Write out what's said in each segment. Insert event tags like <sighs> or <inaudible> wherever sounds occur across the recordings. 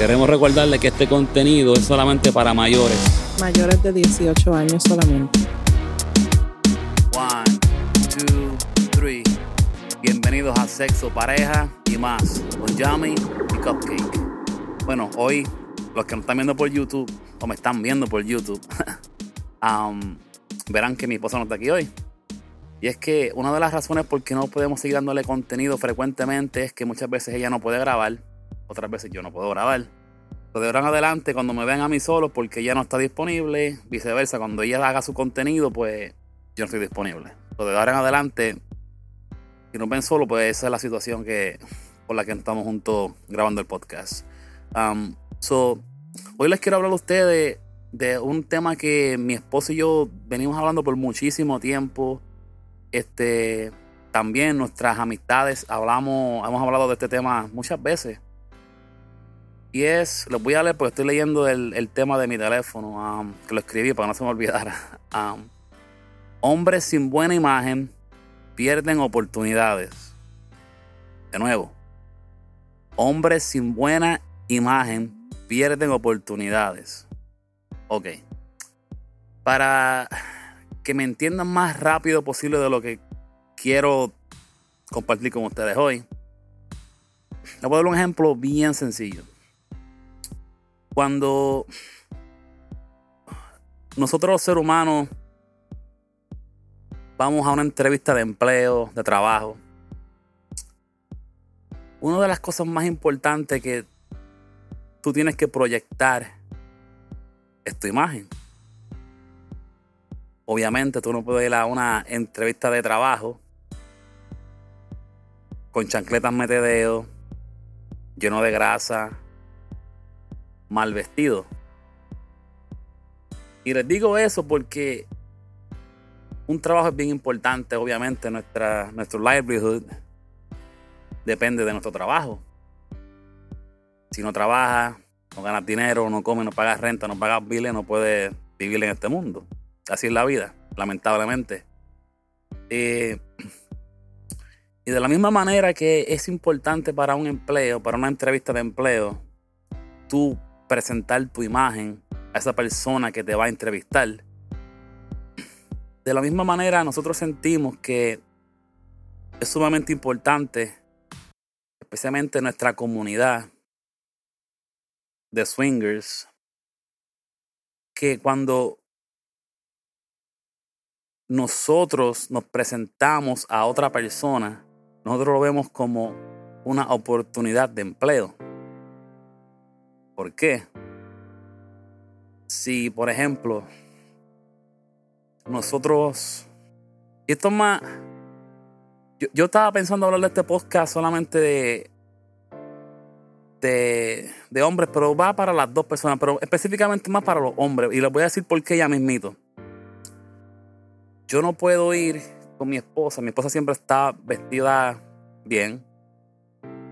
Queremos recordarle que este contenido es solamente para mayores. Mayores de 18 años solamente. One, two, three. Bienvenidos a Sexo, Pareja y más con Yami y Cupcake. Bueno, hoy los que nos están viendo por YouTube o me están viendo por YouTube <laughs> um, verán que mi esposa no está aquí hoy. Y es que una de las razones por qué no podemos seguir dándole contenido frecuentemente es que muchas veces ella no puede grabar, otras veces yo no puedo grabar. Pero de ahora en adelante, cuando me ven a mí solo porque ella no está disponible, viceversa, cuando ella haga su contenido, pues yo no estoy disponible. Pero de ahora en adelante, si nos ven solo, pues esa es la situación que, por la que estamos juntos grabando el podcast. Um, so, hoy les quiero hablar a ustedes de un tema que mi esposo y yo venimos hablando por muchísimo tiempo este, también nuestras amistades hablamos, hemos hablado de este tema muchas veces. Y es, les voy a leer porque estoy leyendo el, tema de mi teléfono, um, que lo escribí para no se me olvidara. <laughs> Um, hombres sin buena imagen pierden oportunidades. De nuevo, hombres sin buena imagen pierden oportunidades. Ok. Para que me entiendan más rápido posible de lo que quiero compartir con ustedes hoy. Les voy a dar un ejemplo bien sencillo. Cuando nosotros los seres humanos vamos a una entrevista de empleo, de trabajo, una de las cosas más importantes que tú tienes que proyectar es tu imagen. Obviamente tú no puedes ir a una entrevista de trabajo con chancletas metedeo, lleno de grasa, mal vestido. Y les digo eso porque un trabajo es bien importante, obviamente, nuestra, nuestro livelihood depende de nuestro trabajo. Si no trabajas, no ganas dinero, no comes, no pagas renta, no pagas biles, no puedes vivir en este mundo. Así es la vida, lamentablemente. Eh, y de la misma manera que es importante para un empleo, para una entrevista de empleo, tú presentar tu imagen a esa persona que te va a entrevistar. De la misma manera nosotros sentimos que es sumamente importante, especialmente en nuestra comunidad de swingers, que cuando nosotros nos presentamos a otra persona, nosotros lo vemos como una oportunidad de empleo. ¿Por qué? Si, por ejemplo, nosotros... Y esto es más... Yo, estaba pensando hablar de este podcast solamente de, de, de hombres, pero va para las dos personas, pero específicamente más para los hombres. Y les voy a decir por qué ya mismito yo no puedo ir con mi esposa. Mi esposa siempre está vestida bien.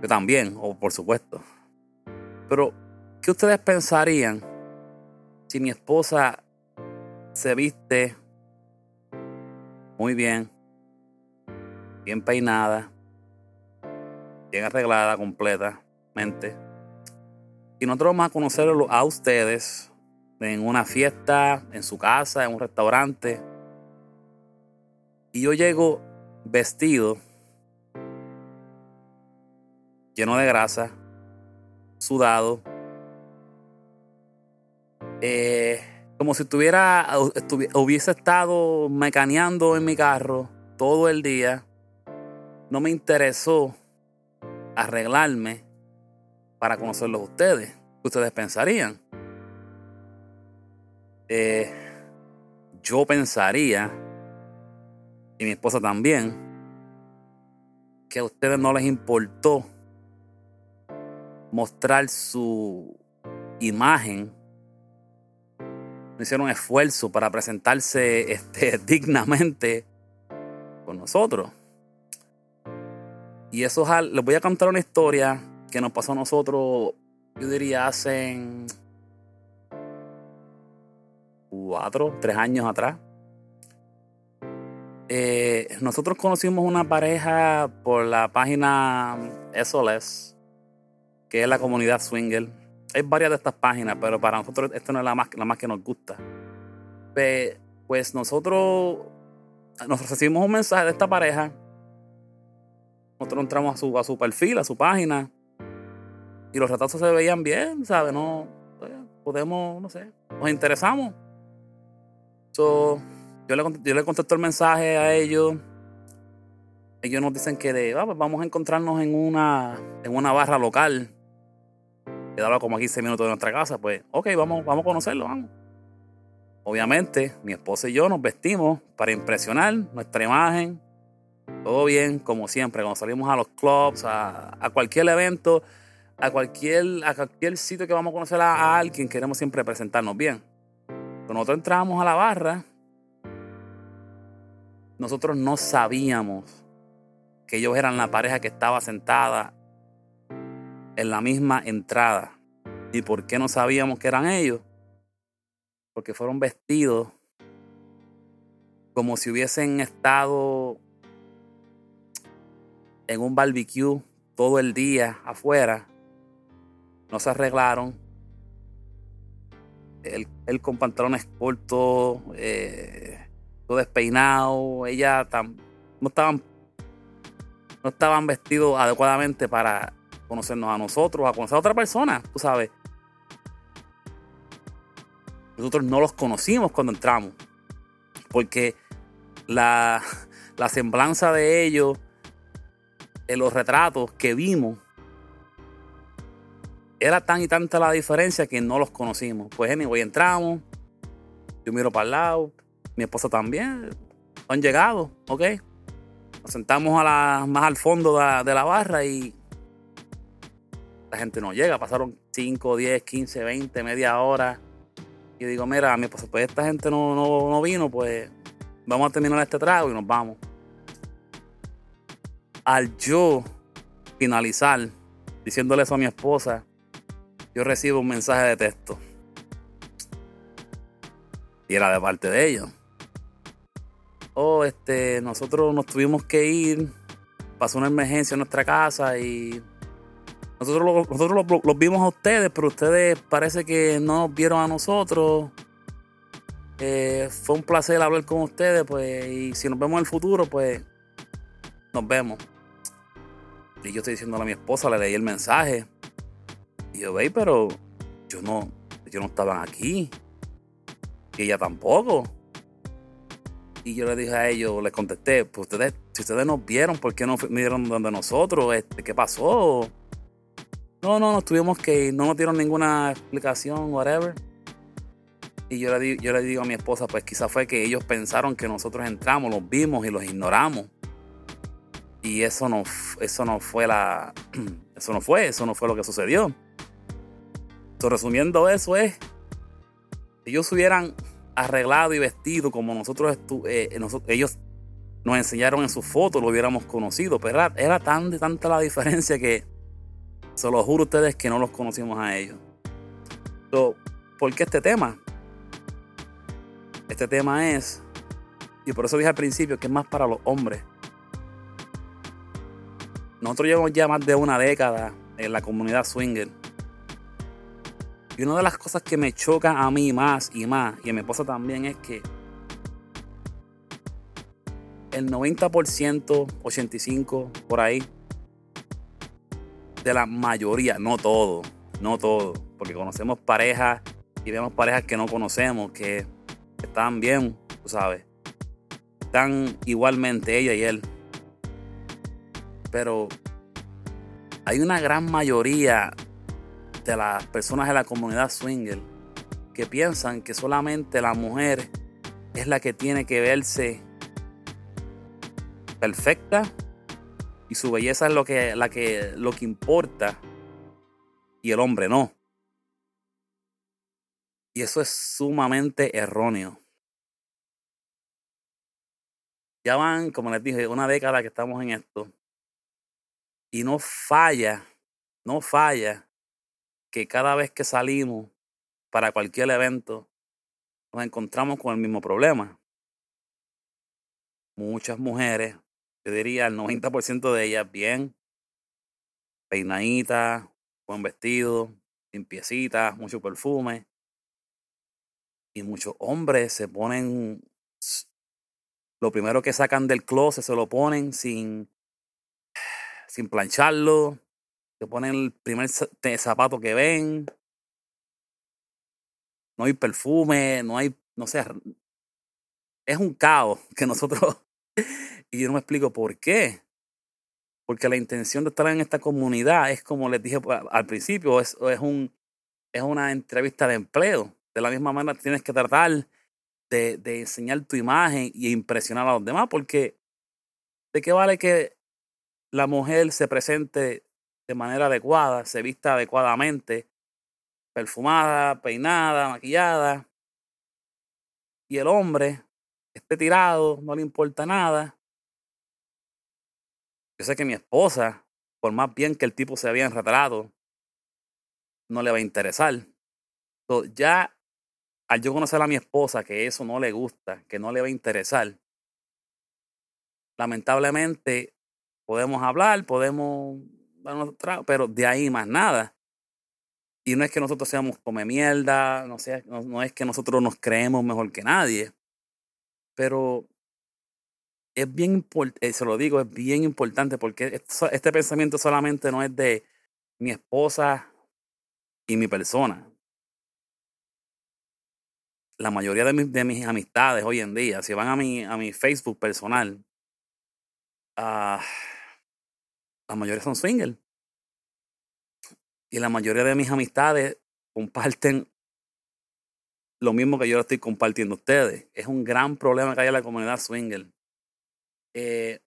Yo también, o por supuesto. Pero, ¿qué ustedes pensarían si mi esposa se viste muy bien, bien peinada, bien arreglada completamente? Y nosotros vamos a conocerlo a ustedes en una fiesta, en su casa, en un restaurante y yo llego vestido, lleno de grasa, sudado, eh, como si estuviera, hubiese estado mecaneando en mi carro todo el día. No me interesó arreglarme para conocerlos ustedes. ¿Qué ustedes pensarían? Eh, yo pensaría y mi esposa también, que a ustedes no les importó mostrar su imagen, hicieron esfuerzo para presentarse <laughs> este, dignamente con nosotros. Y eso es, les voy a contar una historia que nos pasó a nosotros, yo diría, hace cuatro, tres años atrás. Eh, nosotros conocimos una pareja por la página SOLES, que es la comunidad swinger. Hay varias de estas páginas, pero para nosotros esta no es la más, la más que nos gusta. Pues nosotros nos recibimos un mensaje de esta pareja. Nosotros entramos a su, a su perfil, a su página. Y los retratos se veían bien, ¿sabes? No, pues, podemos, no sé, nos interesamos. So, yo, le, yo le contesto el mensaje a ellos. Ellos nos dicen que de, ah, pues vamos a encontrarnos en una, en una barra local. Quedaba como a 15 minutos de nuestra casa. Pues, ok, vamos, vamos a conocerlo, vamos. Obviamente, mi esposa y yo nos vestimos para impresionar nuestra imagen. Todo bien, como siempre, cuando salimos a los clubs, a, cualquier evento, a cualquier, a cualquier sitio que vamos a conocer a, alguien, queremos siempre presentarnos bien. Cuando nosotros entramos a la barra, nosotros no sabíamos que ellos eran la pareja que estaba sentada en la misma entrada. ¿Y por qué no sabíamos que eran ellos? Porque fueron vestidos como si hubiesen estado en un barbecue todo el día afuera no se arreglaron. Él, con pantalones cortos, eh, todo despeinado, ella no estaban no estaban vestidos adecuadamente para conocernos a nosotros, a conocer a otra persona, tú sabes. Nosotros no los conocimos cuando entramos, porque la, la semblanza de ellos en los retratos que vimos era tan y tanta la diferencia que no los conocimos. Pues anyway, entramos, yo miro para el lado, mi esposa también, han llegado, ok. Nos sentamos más al fondo de, la barra y la gente no llega. Pasaron 5, 10, 15, 20, media hora. Y digo, mira, mi esposa, pues esta gente no, no, no vino, pues vamos a terminar este trago y nos vamos. Al yo finalizar diciéndole eso a mi esposa, yo recibo un mensaje de texto. Y era de parte de ellos. Oh, este, nosotros nos tuvimos que ir. Pasó una emergencia en nuestra casa y nosotros, nosotros los, vimos a ustedes, pero ustedes parece que no nos vieron a nosotros. Eh, fue un placer hablar con ustedes, pues, y si nos vemos en el futuro, pues, nos vemos. Y yo estoy diciéndole a mi esposa, le leí el mensaje. Y yo, veis, pero yo no, yo no estaban aquí. Y ella tampoco. Y yo le dije a ellos, les contesté, pues ustedes, si ustedes nos vieron, ¿por qué no vinieron donde nosotros? Este, ¿Qué pasó? No, no, nos tuvimos que ir, no nos dieron ninguna explicación, whatever. Y yo le, yo le digo a mi esposa, pues quizás fue que ellos pensaron que nosotros entramos, los vimos y los ignoramos. Y eso no, eso no fue la. <clears throat> Eso no fue, eso no fue lo que sucedió resumiendo eso es, si ellos hubieran arreglado y vestido como nosotros, eh, ellos nos enseñaron en sus fotos, lo hubiéramos conocido, pero era, tan de tanta la diferencia que se lo juro a ustedes que no los conocimos a ellos. ¿Por qué este tema? Este tema es, y por eso dije al principio que es más para los hombres. Nosotros llevamos ya más de una década en la comunidad swinger. Y una de las cosas que me choca a mí más y más, y a mi esposa también, es que el 90%, 85% por ahí, de la mayoría, no todo, no todo, porque conocemos parejas y vemos parejas que no conocemos, que están bien, tú sabes, están igualmente ella y él. Pero hay una gran mayoría de las personas de la comunidad swinger que piensan que solamente la mujer es la que tiene que verse perfecta y su belleza es lo que, la que, lo que importa y el hombre no. Y eso es sumamente erróneo. Ya van, como les dije, una década que estamos en esto. Y no falla, no falla que cada vez que salimos para cualquier evento nos encontramos con el mismo problema. Muchas mujeres, yo diría el 90% de ellas bien, peinaditas, buen vestido, limpiecita, mucho perfume. Y muchos hombres se ponen lo primero que sacan del closet se lo ponen sin, <sighs> sin plancharlo. Se ponen el primer zapato que ven. No hay perfume, no hay, no sé, es un caos que <laughs> nosotros, <laughs> y yo no me explico por qué. Porque la intención de estar en esta comunidad es como les dije al principio, es, es, un, es una entrevista de empleo. De la misma manera tienes que tratar de, de enseñar tu imagen y impresionar a los demás, porque ¿de qué vale que la mujer se presente de manera adecuada, se vista adecuadamente, perfumada, peinada, maquillada, y el hombre esté tirado, no le importa nada? Yo sé que mi esposa, por más bien que el tipo se había enretrado, no le va a interesar. Entonces, ya al yo conocer a mi esposa que eso no le gusta, que no le va a interesar, lamentablemente podemos hablar, podemos, pero de ahí más nada. Y no es que nosotros seamos come mierda, no, sea, no, es que nosotros nos creemos mejor que nadie, pero es bien importante, eh, se lo digo, es bien importante porque este pensamiento solamente no es de mi esposa y mi persona la mayoría de, mis, de mis amistades hoy en día, si van a mi, a mi Facebook personal, uh, la mayoría son singles. Y la mayoría de mis amistades comparten lo mismo que yo estoy compartiendo a ustedes. Es un gran problema que hay en la comunidad swinger. Eh,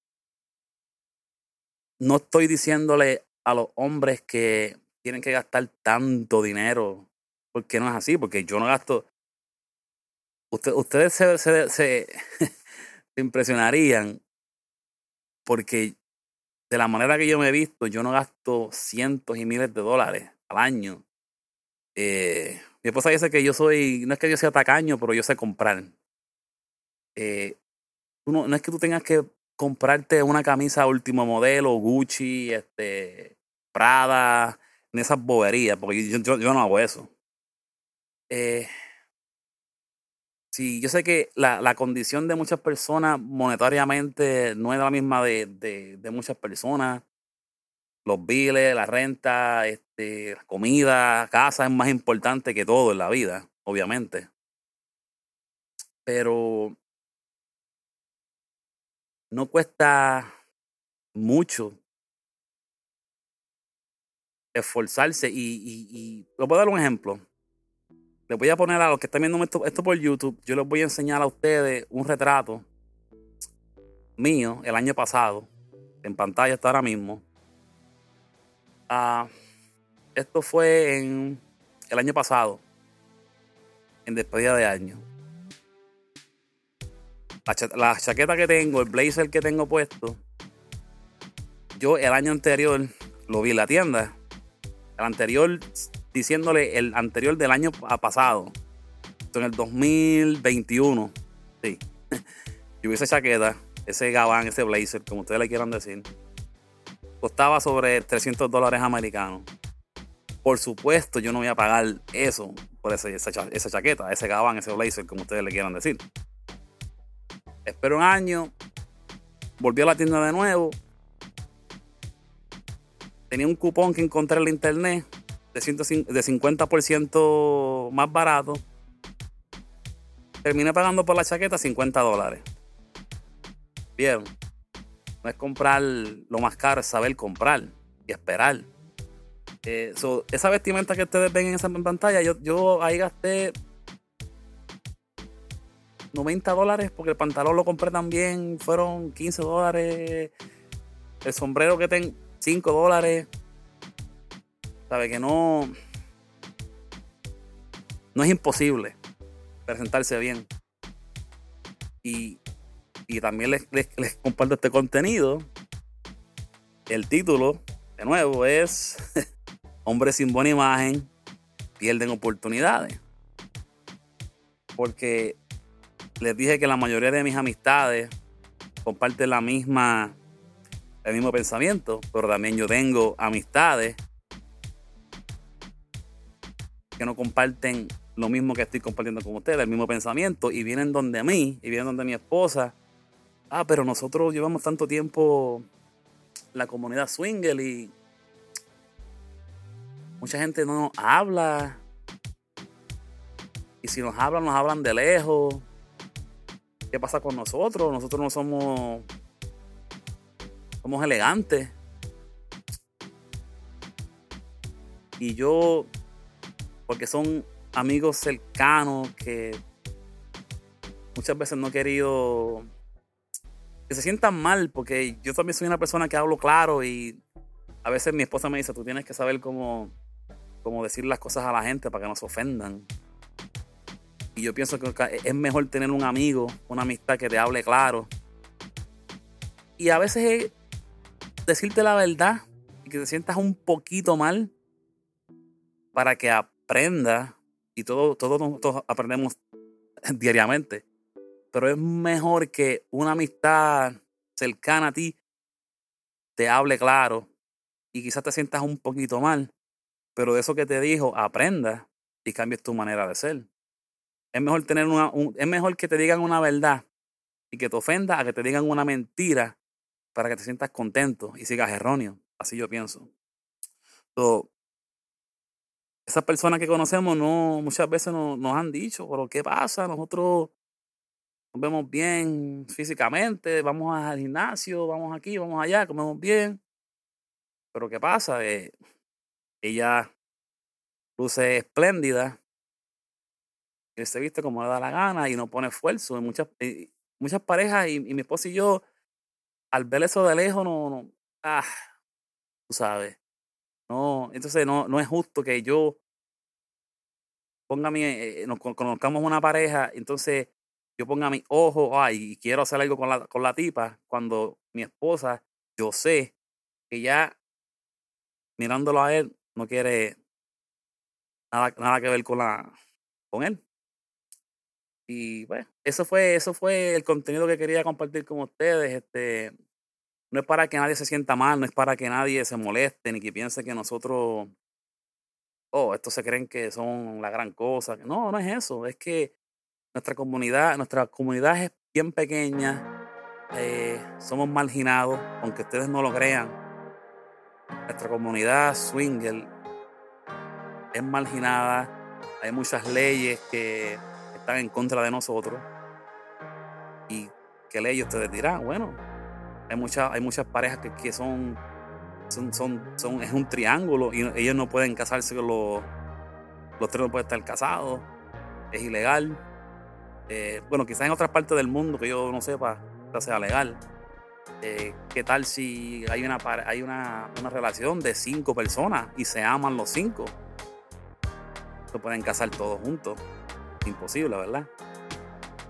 no estoy diciéndole a los hombres que tienen que gastar tanto dinero, porque no es así, porque yo no gasto, ustedes <laughs> se, impresionarían porque de la manera que yo me he visto, yo no gasto cientos y miles de dólares al año. Eh, mi esposa dice que yo soy, no es que yo sea tacaño, pero yo sé comprar. Eh, no, no es que tú tengas que comprarte una camisa último modelo, Gucci, este, Prada, en esas boberías, porque yo, no hago eso. Eh, Sí, yo sé que la, la, condición de muchas personas monetariamente no es la misma de, de muchas personas. Los biles, la renta, este, la comida, casa es más importante que todo en la vida, obviamente. Pero no cuesta mucho esforzarse y, y, y lo puedo dar un ejemplo les voy a poner a los que están viendo esto, esto, por YouTube, yo les voy a enseñar a ustedes un retrato mío el año pasado. En pantalla está ahora mismo. Ah, esto fue en el año pasado, en despedida de año. La, la chaqueta que tengo, el blazer que tengo puesto, yo el año anterior lo vi en la tienda. El anterior diciéndole el anterior del año pasado, en el 2021, sí, <laughs> yo vi esa chaqueta, ese gabán, ese blazer, como ustedes le quieran decir, costaba sobre 300 dólares americanos. Por supuesto, yo no voy a pagar eso por esa, esa chaqueta, ese gabán, ese blazer, como ustedes le quieran decir. Espero un año, volví a la tienda de nuevo. Tenía un cupón que encontré en la internet de, de 50% más barato, terminé pagando por la chaqueta 50 dólares. Bien, no es comprar lo más caro, es saber comprar y esperar. Eh, esa vestimenta que ustedes ven en esa pantalla, yo, yo ahí gasté 90 dólares porque el pantalón lo compré también, fueron 15 dólares. El sombrero que tengo, 5 dólares. Sabe que no. No es imposible presentarse bien. Y, y también les, comparto este contenido. El título, de nuevo, es <laughs> Hombres sin buena imagen pierden oportunidades. Porque les dije que la mayoría de mis amistades comparten la misma, el mismo pensamiento, pero también yo tengo amistades que no comparten lo mismo que estoy compartiendo con ustedes, el mismo pensamiento, y vienen donde mí, y vienen donde mi esposa. Ah, pero nosotros llevamos tanto tiempo la comunidad swinger y mucha gente no habla. Y si nos hablan, nos hablan de lejos. ¿Qué pasa con nosotros? Nosotros no somos. Somos elegantes. Y yo, porque son amigos cercanos que muchas veces no he querido que se sientan mal, porque yo también soy una persona que hablo claro y a veces mi esposa me dice, tú tienes que saber cómo, cómo decir las cosas a la gente para que no se ofendan. Y yo pienso que es mejor tener un amigo, una amistad que te hable claro. Y a veces es decirte la verdad y que te sientas un poquito mal para que aprendas. Y todos todo, aprendemos <laughs> diariamente. Pero es mejor que una amistad cercana a ti te hable claro y quizás te sientas un poquito mal, pero de eso que te dijo, aprenda y cambies tu manera de ser. Es mejor tener una, es mejor que te digan una verdad y que te ofenda a que te digan una mentira para que te sientas contento y sigas erróneo. Así yo pienso. So, esas personas que conocemos no muchas veces nos han dicho, pero ¿qué pasa? Nosotros nos vemos bien físicamente, vamos al gimnasio, vamos aquí, vamos allá, comemos bien. Pero ¿qué pasa? Eh, ella luce espléndida, que se viste como le da la gana y no pone esfuerzo. En muchas, muchas parejas y, mi esposa y yo, al ver eso de lejos, no, no, ah, tú sabes. No, entonces no, no es justo que yo ponga mi, eh, nos conozcamos una pareja, entonces yo ponga mi ojo, ay, y quiero hacer algo con la, con la tipa, cuando mi esposa, yo sé que ya mirándolo a él, no quiere nada, nada que ver con la con él. Y bueno, eso fue, eso fue el contenido que quería compartir con ustedes. Este, no es para que nadie se sienta mal, no es para que nadie se moleste, ni que piense que nosotros, oh, estos se creen que son la gran cosa. No, no es eso. Es que nuestra comunidad, nuestra comunidad es bien pequeña. Eh, somos marginados, aunque ustedes no lo crean. Nuestra comunidad swinger es marginada. Hay muchas leyes que están en contra de nosotros. ¿Y qué leyes ustedes dirán? Bueno, hay, muchas hay muchas parejas que, que son, son, son, son, es un triángulo y ellos no pueden casarse con los, los tres no pueden estar casados. Es ilegal. Eh, bueno, quizás en otras partes del mundo que yo no sepa, sea legal. Eh, ¿Qué tal si hay una, hay una, una, relación de cinco personas y se aman los cinco? Se pueden casar todos juntos. Imposible, ¿verdad?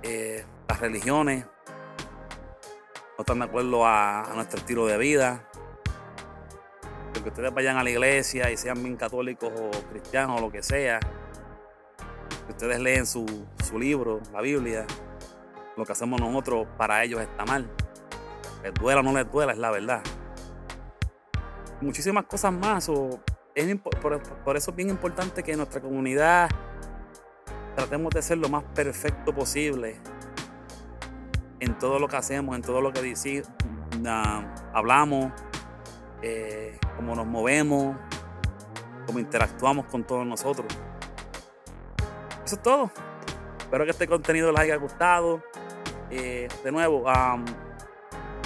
Eh, las religiones no están de acuerdo a, nuestro estilo de vida. Que ustedes vayan a la iglesia y sean bien católicos o cristianos o lo que sea, ustedes leen su, su libro, la Biblia, lo que hacemos nosotros para ellos está mal. Les duela o no les duela, es la verdad. Muchísimas cosas más. O es, por, eso es bien importante que nuestra comunidad tratemos de ser lo más perfecto posible en todo lo que hacemos, en todo lo que decimos, hablamos, eh, cómo nos movemos, cómo interactuamos con todos nosotros. Eso es todo. Espero que este contenido les haya gustado. Eh, de nuevo,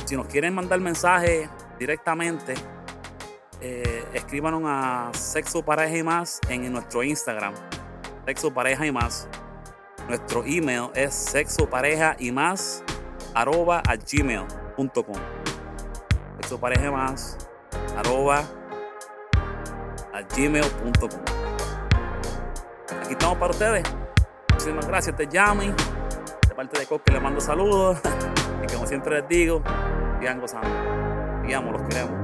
si nos quieren mandar mensajes directamente, eh, escríbanos a Sexo Pareja y Más en nuestro Instagram, Sexo Pareja y Más. Nuestro email es sexopareja y más arroba a gmail.com. Sexo Pareja y Más arroba a gmail.com. Aquí estamos para ustedes. Muchísimas gracias, te llamo de parte de Coque le mando saludos <laughs> y como siempre les digo, sigan gozando. Digamos, los queremos.